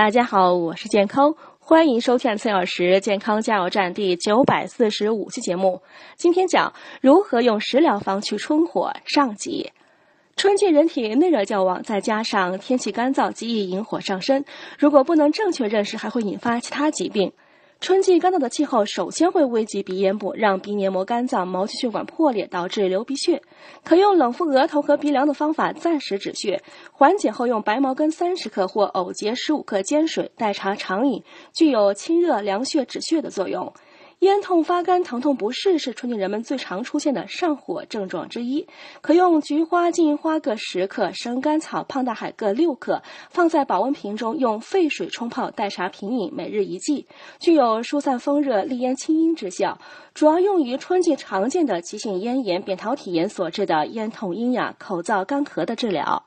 大家好，我是健康，欢迎收看四小时健康加油站第九百四十五期节目。今天讲如何用食疗方去春火上集。春季人体内热较旺，再加上天气干燥，极易引火上身。如果不能正确认识，还会引发其他疾病。春季干燥的气候，首先会危及鼻咽部，让鼻黏膜干燥，毛细血管破裂，导致流鼻血。可用冷敷额头和鼻梁的方法暂时止血，缓解后用白茅根三十克或藕节十五克煎水代茶常饮，具有清热凉血止血的作用。咽痛、发干、疼痛不适是春季人们最常出现的上火症状之一。可用菊花、金银花各十克，生甘草、胖大海各六克，放在保温瓶中，用沸水冲泡代茶品饮，每日一剂，具有疏散风热、利咽清阴之效。主要用于春季常见的急性咽炎、扁桃体炎所致的咽痛、咽哑、口燥、干咳的治疗。